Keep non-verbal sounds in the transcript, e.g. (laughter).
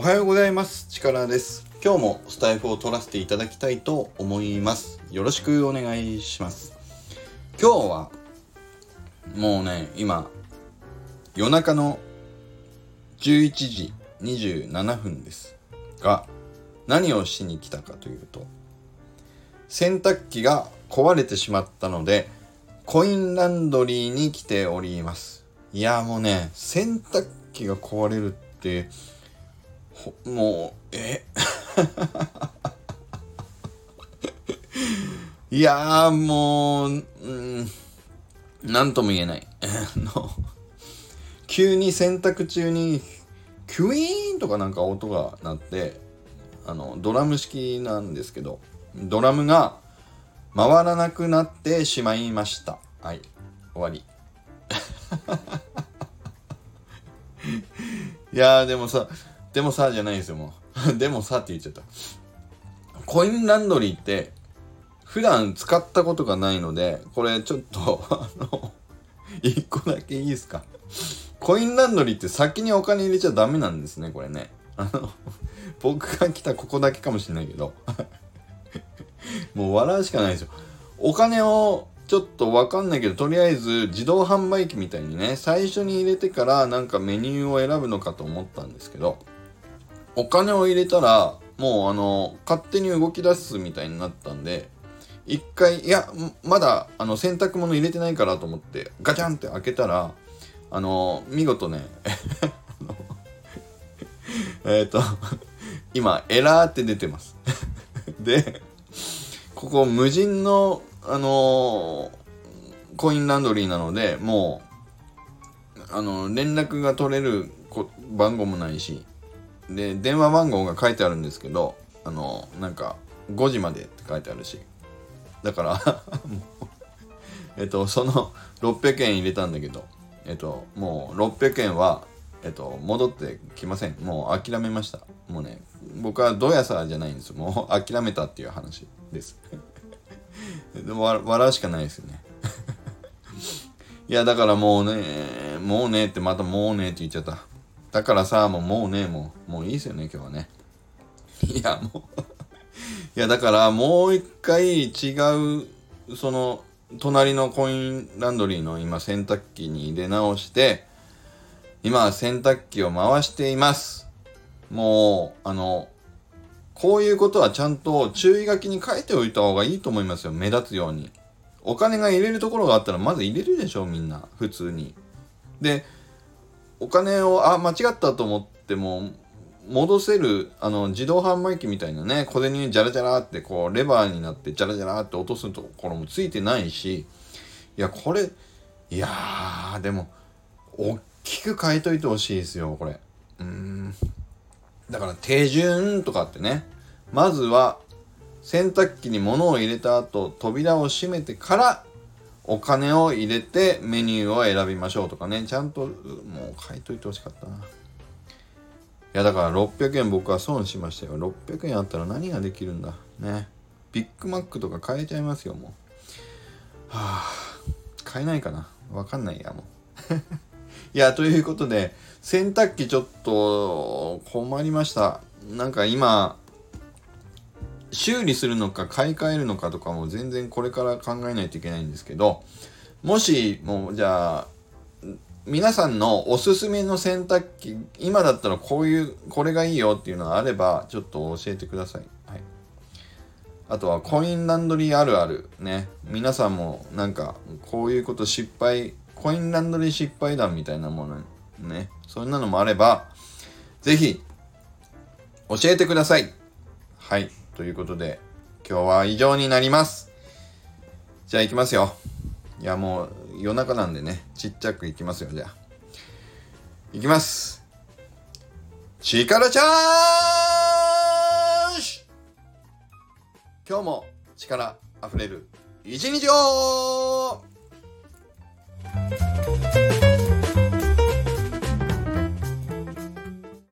おはようございます。力です。今日もスタイフを取らせていただきたいと思います。よろしくお願いします。今日はもうね今夜中の11時27分ですが何をしに来たかというと洗濯機が壊れてしまったのでコインランドリーに来ております。いやもうね洗濯機が壊れるってもうえ？(laughs) いやもう、うん、なんとも言えない。(laughs) 急に洗濯中にキュイーンとかなんか音が鳴ってあのドラム式なんですけどドラムが回らなくなってしまいました。はい終わり。(laughs) いやでもさでもさじゃないですよもう。(laughs) でもさって言っちゃった。コインランドリーって普段使ったことがないのでこれちょっと (laughs) あの一個だけいいですか？コインランドリーって先にお金入れちゃダメなんですねこれね。あの僕が来たここだけかもしれないけど。(laughs) もう笑うしかないですよ。お金をちょっとわかんないけど、とりあえず自動販売機みたいにね、最初に入れてからなんかメニューを選ぶのかと思ったんですけど、お金を入れたら、もうあの、勝手に動き出すみたいになったんで、一回、いや、まだあの洗濯物入れてないからと思って、ガチャンって開けたら、あの、見事ね、(laughs) えっと、今、エラーって出てます。(laughs) で、ここ無人のあのー、コインランドリーなので、もう、あの、連絡が取れる番号もないし、で、電話番号が書いてあるんですけど、あの、なんか、5時までって書いてあるし。だから (laughs) えっと、その600円入れたんだけど、えっと、もう600円は、えっと、戻ってきません。もう諦めました。もうね、僕はどやさじゃないんです。もう諦めたっていう話です。でも笑うしかないですよねいやだからもうねもうねってまたもうねって言っちゃっただからさもうもうねもうもういいですよね今日はね (laughs) いやもう (laughs) いやだからもう一回違うその隣のコインランドリーの今洗濯機に入れ直して今洗濯機を回していますもうあのこういうことはちゃんと注意書きに書いておいた方がいいと思いますよ。目立つように。お金が入れるところがあったらまず入れるでしょ、みんな。普通に。で、お金を、あ、間違ったと思っても、戻せる、あの、自動販売機みたいなね、小銭にジャラジャラってこう、レバーになってジャラジャラって落とすところもついてないし、いや、これ、いやー、でも、大きく書いといてほしいですよ、これ。うん。だから手順とかってね、まずは洗濯機に物を入れた後、扉を閉めてからお金を入れてメニューを選びましょうとかね、ちゃんともう書いといてほしかったな。いやだから600円僕は損しましたよ。600円あったら何ができるんだ。ね。ビッグマックとか買えちゃいますよ、もう。はあ、買えないかな。わかんないや、もう。(laughs) いや、ということで、洗濯機ちょっと困りました。なんか今、修理するのか買い替えるのかとかも全然これから考えないといけないんですけど、もし、もうじゃあ、皆さんのおすすめの洗濯機、今だったらこういう、これがいいよっていうのがあれば、ちょっと教えてください。はい。あとはコインランドリーあるある。ね。皆さんもなんか、こういうこと失敗、コインランドリー失敗談みたいなものね。そんなのもあれば、ぜひ、教えてください。はい。ということで、今日は以上になります。じゃあ行きますよ。いや、もう夜中なんでね、ちっちゃく行きますよ、じゃあ。行きます。力チャージ今日も力あふれる一日を